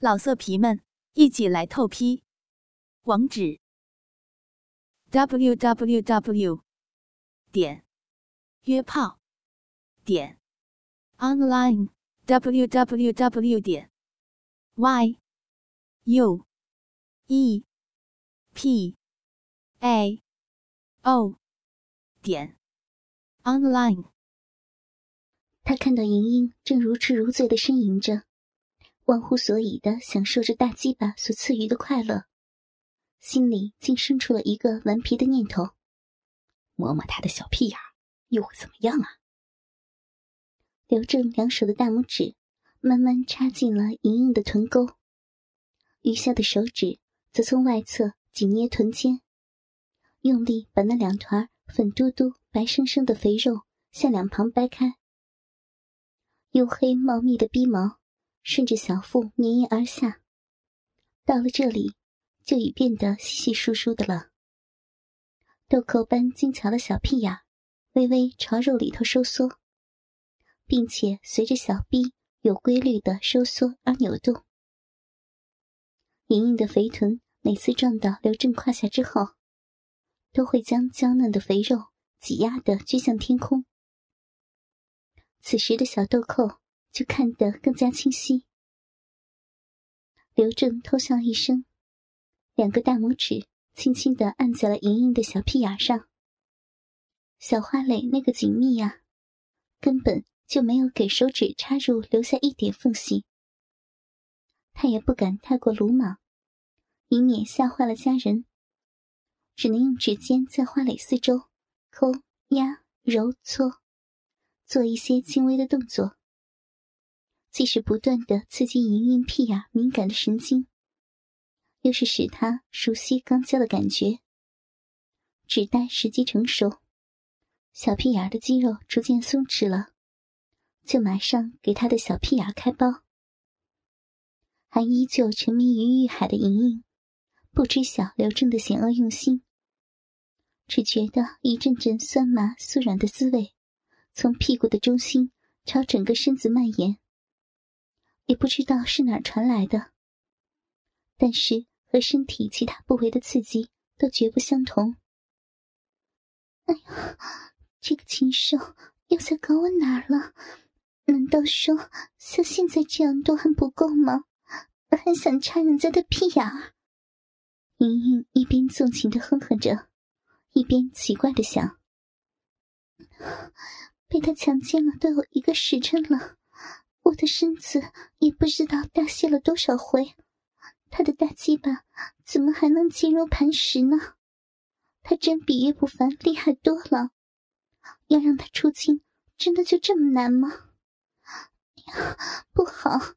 老色皮们，一起来透批！网址：w w w 点约炮点 online w w w 点 y u e p a o 点 online。他看到莹莹正如痴如醉的呻吟着。忘乎所以的享受着大鸡巴所赐予的快乐，心里竟生出了一个顽皮的念头：摸摸他的小屁眼，又会怎么样啊？刘正两手的大拇指慢慢插进了莹莹的臀沟，余下的手指则从外侧紧捏臀尖，用力把那两团粉嘟嘟、白生生的肥肉向两旁掰开，黝黑茂密的逼毛。顺着小腹绵延而下，到了这里，就已变得稀稀疏疏的了。豆蔻般精巧的小屁眼，微微朝肉里头收缩，并且随着小臂有规律的收缩而扭动。莹莹的肥臀每次撞到刘正胯下之后，都会将娇嫩的肥肉挤压的撅向天空。此时的小豆蔻。就看得更加清晰。刘正偷笑一声，两个大拇指轻轻的按在了莹莹的小屁眼上。小花蕾那个紧密呀，根本就没有给手指插入留下一点缝隙。他也不敢太过鲁莽，以免吓坏了家人，只能用指尖在花蕾四周抠、压、揉、搓，做一些轻微的动作。既是不断的刺激莹莹屁眼敏感的神经，又是使她熟悉刚交的感觉。只待时机成熟，小屁眼的肌肉逐渐松弛了，就马上给他的小屁眼开包。还依旧沉迷于欲海的莹莹，不知晓刘正的险恶用心，只觉得一阵阵酸麻酥软的滋味，从屁股的中心朝整个身子蔓延。也不知道是哪儿传来的，但是和身体其他部位的刺激都绝不相同。哎呀，这个禽兽又在搞我哪儿了？难道说像现在这样都还不够吗？还想插人家的屁眼儿？莹莹一边纵情的哼哼着，一边奇怪的想：被他强奸了都有一个时辰了。我的身子也不知道大泄了多少回，他的大鸡巴怎么还能坚如磐石呢？他真比岳不凡厉害多了。要让他出京，真的就这么难吗？呀，不好，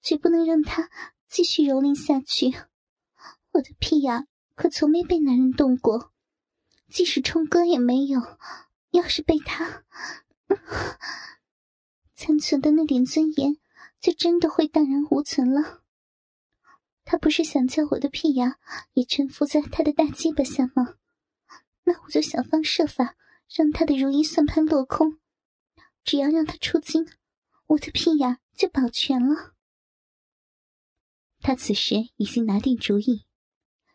绝不能让他继续蹂躏下去。我的屁眼可从没被男人动过，即使冲哥也没有。要是被他……残存的那点尊严，就真的会荡然无存了。他不是想叫我的屁眼也臣服在他的大鸡巴下吗？那我就想方设法让他的如意算盘落空。只要让他出京，我的屁眼就保全了。他此时已经拿定主意，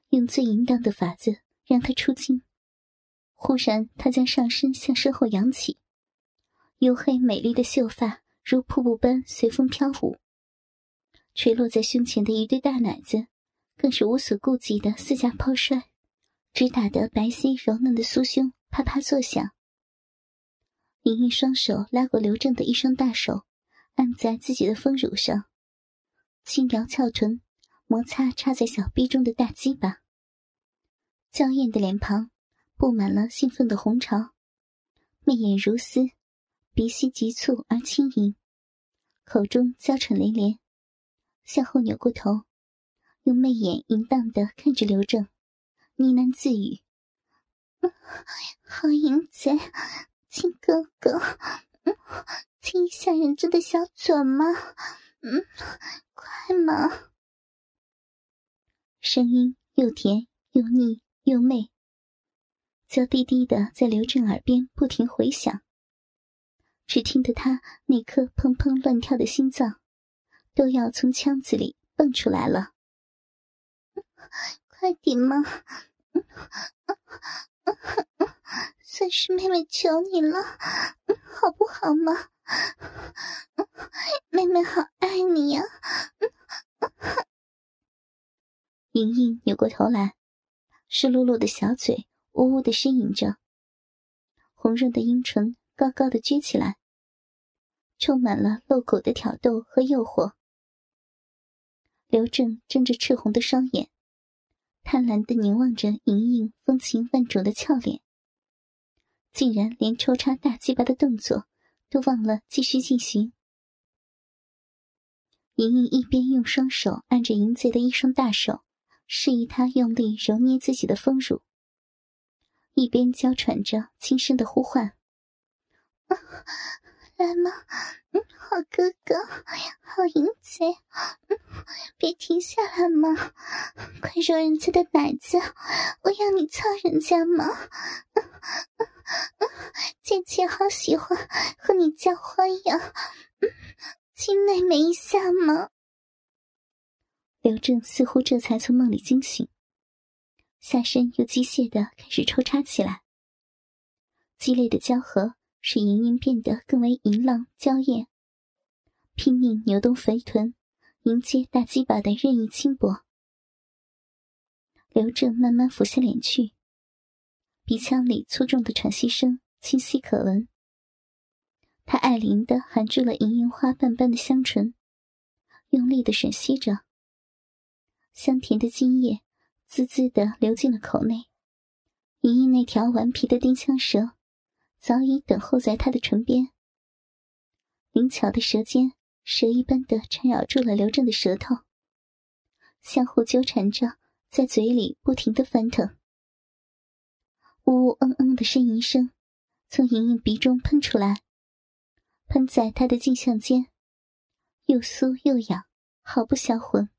用最淫荡的法子让他出京。忽然，他将上身向身后扬起。黝黑美丽的秀发如瀑布般随风飘舞，垂落在胸前的一对大奶子，更是无所顾忌的四下抛摔，直打得白皙柔嫩的酥胸啪啪作响。莹莹双手拉过刘正的一双大手，按在自己的丰乳上，轻摇翘臀，摩擦插在小臂中的大鸡巴。娇艳的脸庞布满了兴奋的红潮，媚眼如丝。鼻息急促而轻盈，口中娇喘连连，向后扭过头，用媚眼淫荡的看着刘正，呢喃自语：“好淫贼，亲哥哥，亲一下人家的小嘴吗？嗯，快嘛！”声音又甜又腻又媚，娇滴滴的在刘正耳边不停回响。只听得他那颗砰砰乱跳的心脏，都要从腔子里蹦出来了。快点嘛！算是妹妹求你了，好不好嘛？妹妹好爱你呀！莹莹扭过头来，湿漉漉的小嘴呜呜的呻吟着，红润的阴唇高高的撅起来，充满了露骨的挑逗和诱惑。刘正睁着赤红的双眼，贪婪的凝望着莹莹风情万种的俏脸。竟然连抽插大鸡巴的动作都忘了继续进行。莹莹一边用双手按着淫贼的一双大手，示意他用力揉捏自己的丰乳，一边娇喘着轻声的呼唤：“来吗？嗯，好哥哥，好淫贼，嗯别停下来嘛，快揉人家的奶子，我要你操人家嘛。”嗯嗯嗯姐姐好喜欢和你交欢呀，亲妹妹一下嘛。刘正似乎这才从梦里惊醒，下身又机械的开始抽插起来。激烈的交合使莹莹变得更为淫浪娇艳，拼命扭动肥臀，迎接大鸡巴的任意轻薄。刘正慢慢俯下脸去。鼻腔里粗重的喘息声清晰可闻。他爱怜的含住了莹莹花瓣般的香唇，用力的吮吸着。香甜的精液滋滋的流进了口内。莹莹那条顽皮的丁香舌早已等候在他的唇边。灵巧的舌尖蛇一般的缠绕住了刘正的舌头，相互纠缠着，在嘴里不停的翻腾。呜呜嗯嗯的呻吟声从莹莹鼻中喷出来，喷在她的颈项间，又酥又痒，好不销魂。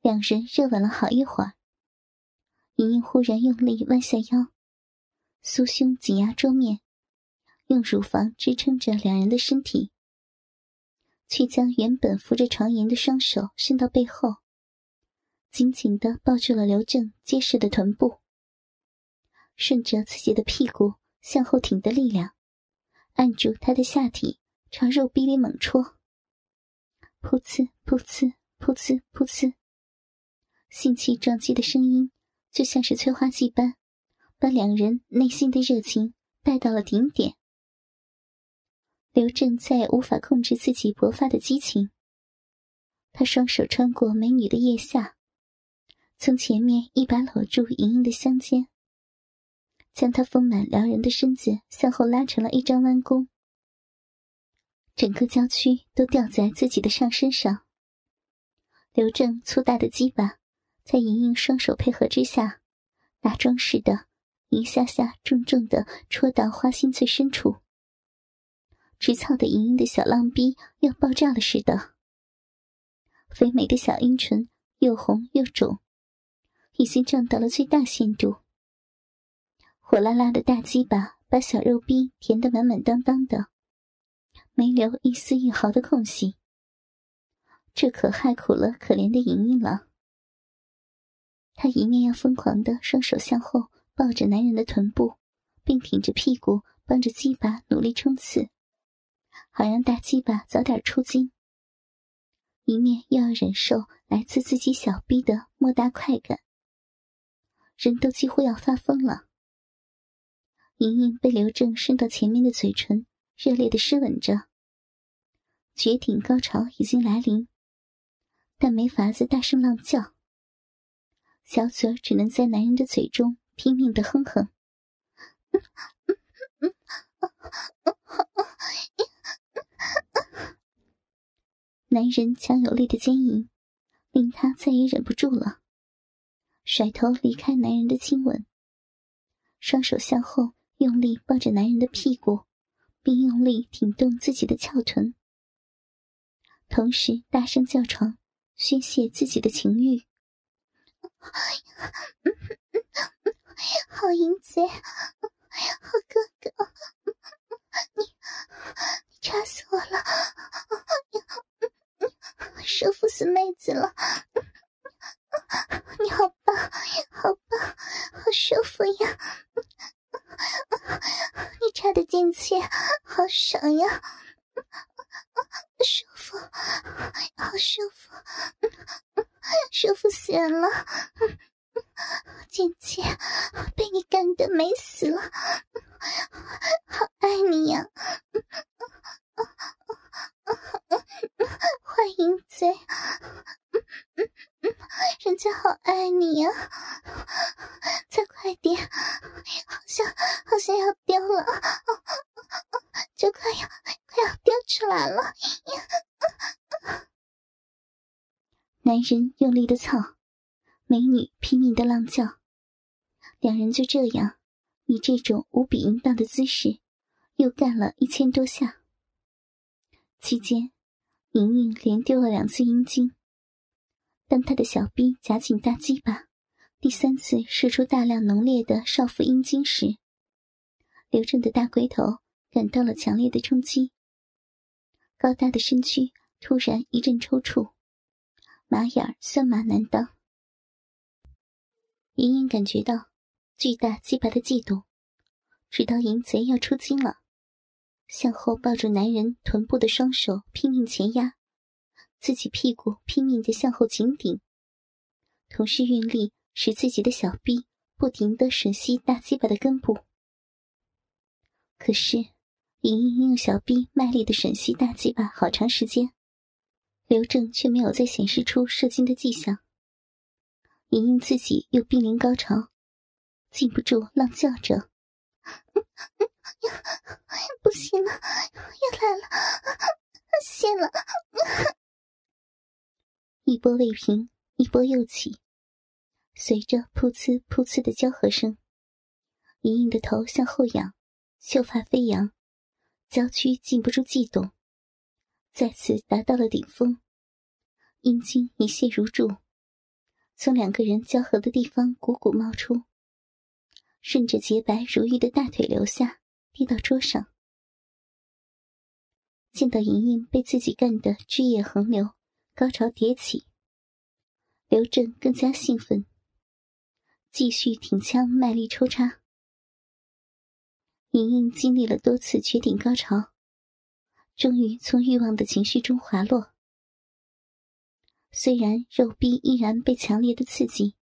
两人热吻了好一会儿，莹莹忽然用力弯下腰，酥胸紧压桌面，用乳房支撑着两人的身体，却将原本扶着床沿的双手伸到背后，紧紧的抱住了刘正结实的臀部。顺着自己的屁股向后挺的力量，按住他的下体，朝肉壁里猛戳。噗呲噗呲噗呲噗呲，性器撞击的声音就像是催化剂般，把两人内心的热情带到了顶点。刘正再也无法控制自己勃发的激情，他双手穿过美女的腋下，从前面一把搂住莹莹的香肩。将她丰满撩人的身子向后拉成了一张弯弓，整个娇躯都吊在自己的上身上。刘正粗大的鸡巴在莹莹双手配合之下，打桩似的一下下重重的戳到花心最深处，直操的莹莹的小浪逼要爆炸了似的。肥美的小阴唇又红又肿，已经胀到了最大限度。火辣辣的大鸡巴把小肉逼填得满满当当的，没留一丝一毫的空隙。这可害苦了可怜的莹莹了。她一面要疯狂的双手向后抱着男人的臀部，并挺着屁股帮着鸡巴努力冲刺，好让大鸡巴早点出精；一面又要忍受来自自己小逼的莫大快感，人都几乎要发疯了。莹莹被刘正伸到前面的嘴唇热烈的湿吻着，绝顶高潮已经来临，但没法子大声浪叫，小嘴只能在男人的嘴中拼命的哼哼。男人强有力的奸淫令他再也忍不住了，甩头离开男人的亲吻，双手向后。用力抱着男人的屁股，并用力挺动自己的翘臀，同时大声叫床，宣泄自己的情欲。好淫贼，好哥哥，你你插死我了！舒服死妹子了！你好棒，好棒，好舒服呀！你插的进去，好爽呀！舒服，好舒服，舒服死人了！姐姐，被你干的美死了，好爱你呀！坏淫贼，人家好爱你呀！再快点，好像好像要掉了，就快要快要掉出来了！男人用力的操，美女拼命的浪叫，两人就这样以这种无比淫荡的姿势，又干了一千多下。期间，莹莹连丢了两次阴茎。当她的小臂夹紧大鸡巴，第三次射出大量浓烈的少妇阴茎时，刘正的大龟头感到了强烈的冲击，高大的身躯突然一阵抽搐，马眼酸麻难当。莹莹感觉到巨大鸡巴的悸动，知道淫贼要出精了。向后抱住男人臀部的双手拼命前压，自己屁股拼命的向后紧顶，同时用力使自己的小臂不停的吮吸大鸡巴的根部。可是，莹莹用小臂卖力的吮吸大鸡巴好长时间，刘正却没有再显示出射精的迹象。莹莹自己又濒临高潮，禁不住浪叫着。不行了，要来了，谢了。一波未平，一波又起，随着噗呲噗呲的交合声，莹莹的头向后仰，秀发飞扬，娇躯禁不住悸动，再次达到了顶峰，阴茎一泻如注，从两个人交合的地方汩汩冒出。顺着洁白如玉的大腿流下，滴到桌上。见到莹莹被自己干得汁液横流，高潮迭起，刘正更加兴奋，继续挺枪卖力抽插。莹莹经历了多次绝顶高潮，终于从欲望的情绪中滑落。虽然肉壁依然被强烈的刺激，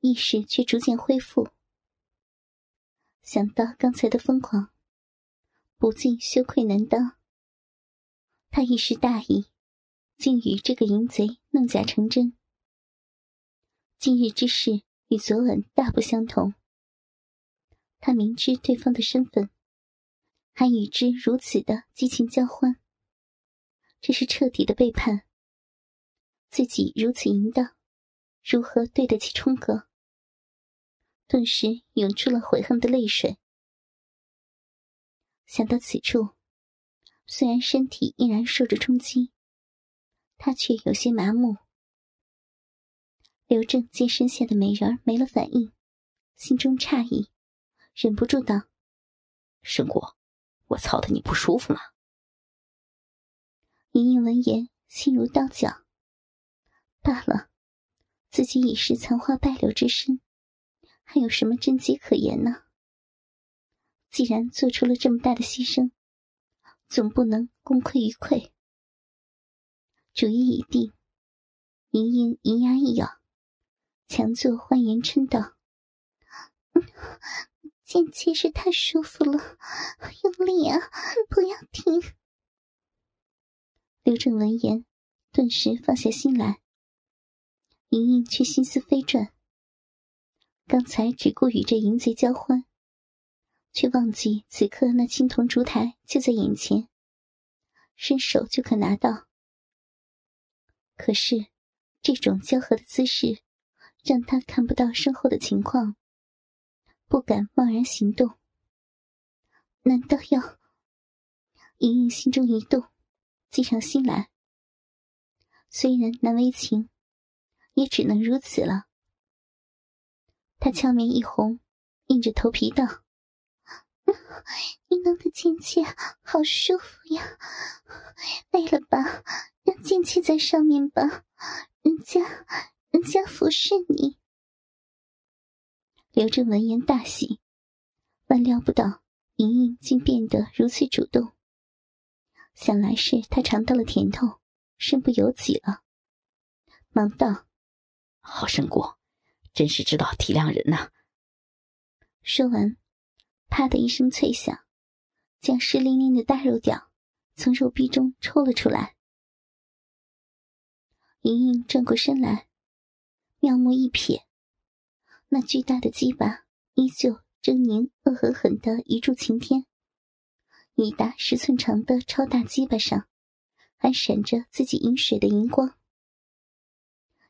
意识却逐渐恢复。想到刚才的疯狂，不禁羞愧难当。他一时大意，竟与这个淫贼弄假成真。今日之事与昨晚大不相同。他明知对方的身份，还与之如此的激情交欢，这是彻底的背叛。自己如此淫荡，如何对得起冲哥？顿时涌出了悔恨的泪水。想到此处，虽然身体依然受着冲击，他却有些麻木。刘正见身下的美人没了反应，心中诧异，忍不住道：“申果，我操的你不舒服吗？”莹莹闻言，心如刀绞。罢了，自己已是残花败柳之身。还有什么真迹可言呢？既然做出了这么大的牺牲，总不能功亏一篑。主意已定，莹莹银牙一咬，强作欢颜嗔道：“剑气是太舒服了，用力啊，不要停。”刘正闻言，顿时放下心来。莹莹却心思飞转。刚才只顾与这淫贼交欢，却忘记此刻那青铜烛台就在眼前，伸手就可拿到。可是，这种交合的姿势，让他看不到身后的情况，不敢贸然行动。难道要？莹莹心中一动，计上心来。虽然难为情，也只能如此了。他俏面一红，硬着头皮道：“你弄的亲切，好舒服呀！累了吧？让剑气在上面吧，人家，人家服侍你。刘正闻言大喜，万料不到莹莹竟变得如此主动，想来是他尝到了甜头，身不由己了，忙道：“好胜过，真是知道体谅人呐。”说完，啪的一声脆响，将湿淋淋的大肉屌从肉壁中抽了出来。莹莹转过身来，妙目一瞥，那巨大的鸡巴依旧狰狞恶狠狠的一柱擎天，一达十寸长的超大鸡巴上还闪着自己饮水的银光。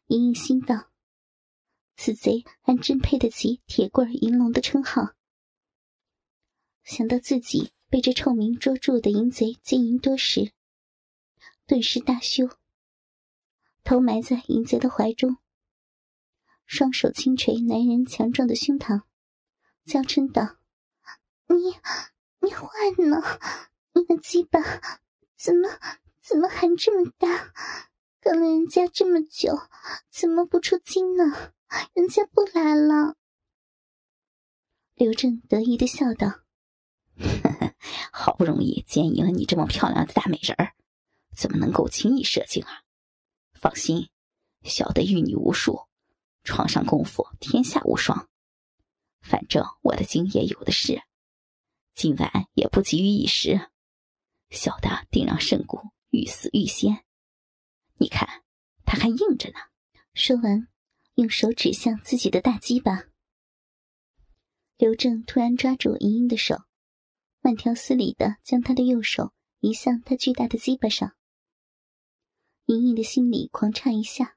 莹莹心道：此贼还真配得起“铁棍银龙”的称号。想到自己被这臭名捉住的淫贼奸淫多时，顿时大羞。头埋在淫贼的怀中，双手轻捶男人强壮的胸膛，娇嗔道：“你，你坏呢？你的鸡巴怎么怎么还这么大？跟了人家这么久，怎么不出金呢？人家不来了。”刘正得意的笑道：“呵 呵好不容易奸淫了你这么漂亮的大美人儿，怎么能够轻易射精啊？”放心，小的遇女无数，床上功夫天下无双。反正我的精液有的是，今晚也不急于一时，小的定让圣姑欲死欲仙。你看，他还硬着呢。说完，用手指向自己的大鸡巴。刘正突然抓住莹莹的手，慢条斯理的将她的右手移向他巨大的鸡巴上。莹莹的心里狂颤一下，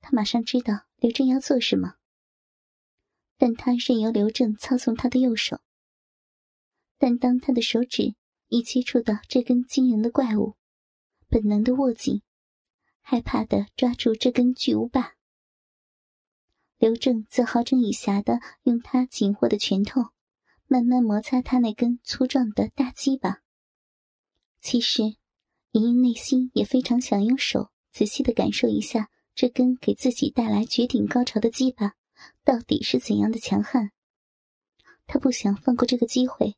她马上知道刘正要做什么，但她任由刘正操纵她的右手。但当他的手指一接触到这根惊人的怪物，本能的握紧，害怕的抓住这根巨无霸。刘正则好整以暇的用他紧握的拳头，慢慢摩擦他那根粗壮的大鸡巴。其实。莹莹内心也非常想用手仔细的感受一下这根给自己带来绝顶高潮的鸡巴到底是怎样的强悍。她不想放过这个机会，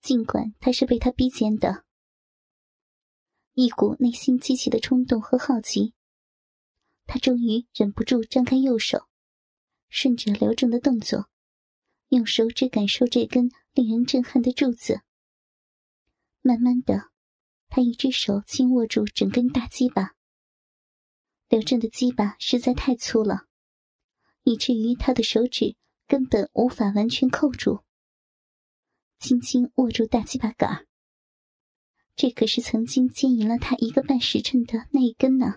尽管她是被他逼奸的。一股内心激起的冲动和好奇，他终于忍不住张开右手，顺着刘正的动作，用手指感受这根令人震撼的柱子，慢慢的。他一只手轻握住整根大鸡巴，刘正的鸡巴实在太粗了，以至于他的手指根本无法完全扣住。轻轻握住大鸡巴杆这可是曾经牵引了他一个半时辰的那一根呢。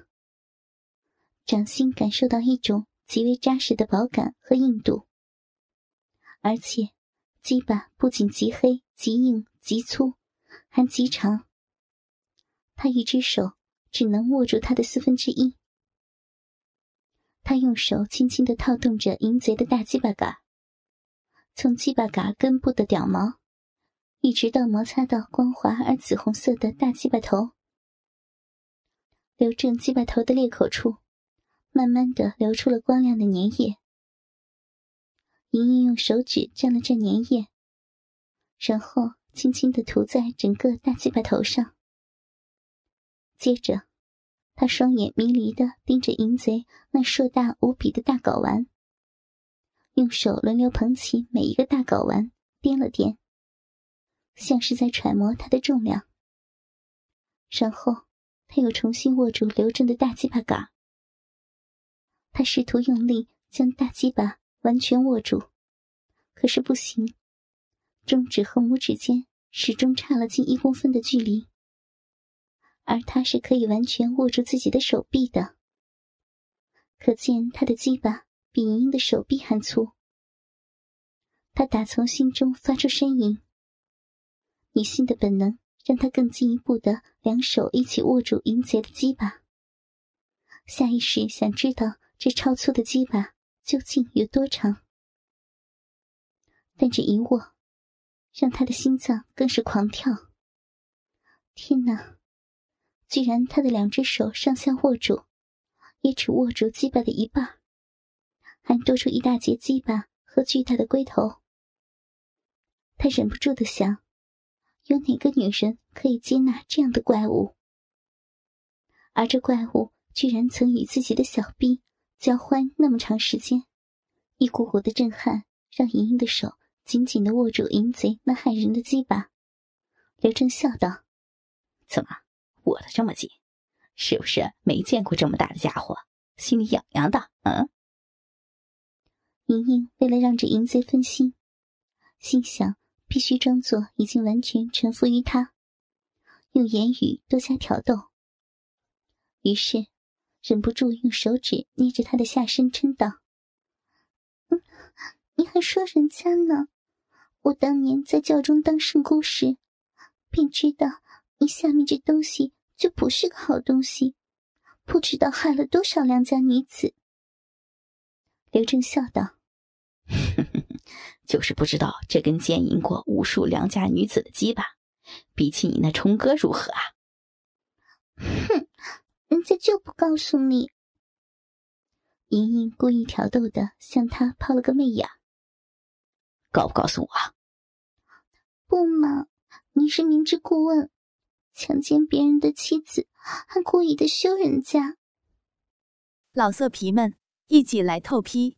掌心感受到一种极为扎实的饱感和硬度，而且鸡巴不仅极黑、极硬、极粗，还极长。他一只手只能握住他的四分之一。他用手轻轻的套动着淫贼的大鸡巴杆，从鸡巴杆根部的屌毛，一直到摩擦到光滑而紫红色的大鸡巴头。留正鸡巴头的裂口处，慢慢的流出了光亮的粘液。莹莹用手指蘸了蘸粘液，然后轻轻的涂在整个大鸡巴头上。接着，他双眼迷离的盯着淫贼那硕大无比的大睾丸，用手轮流捧起每一个大睾丸，掂了掂，像是在揣摩它的重量。然后，他又重新握住刘正的大鸡巴杆，他试图用力将大鸡巴完全握住，可是不行，中指和拇指间始终差了近一公分的距离。而他是可以完全握住自己的手臂的，可见他的鸡巴比莹莹的手臂还粗。他打从心中发出呻吟，女性的本能让他更进一步的两手一起握住银杰的鸡巴，下意识想知道这超粗的鸡巴究竟有多长。但这一握，让他的心脏更是狂跳。天哪！居然他的两只手上下握住，也只握住鸡巴的一半，还多出一大截鸡巴和巨大的龟头。他忍不住的想：有哪个女人可以接纳这样的怪物？而这怪物居然曾与自己的小臂交欢那么长时间，一股股的震撼让莹莹的手紧紧的握住淫贼那骇人的鸡巴。刘正笑道：“怎么握得这么紧？是不是没见过这么大的家伙，心里痒痒的？”嗯。莹莹为了让这淫贼分心，心想必须装作已经完全臣服于他，用言语多加挑逗。于是，忍不住用手指捏着他的下身，嗔道：“，你还说人家呢？我当年在教中当圣姑时，便知道你下面这东西就不是个好东西，不知道害了多少良家女子。”刘正笑道：“哼哼哼就是不知道这根奸淫过无数良家女子的鸡巴，比起你那冲哥如何啊？”哼。人家就不告诉你。莹莹故意挑逗的向他抛了个媚眼。告不告诉我？不嘛，你是明知故问，强奸别人的妻子，还故意的羞人家。老色皮们，一起来透批！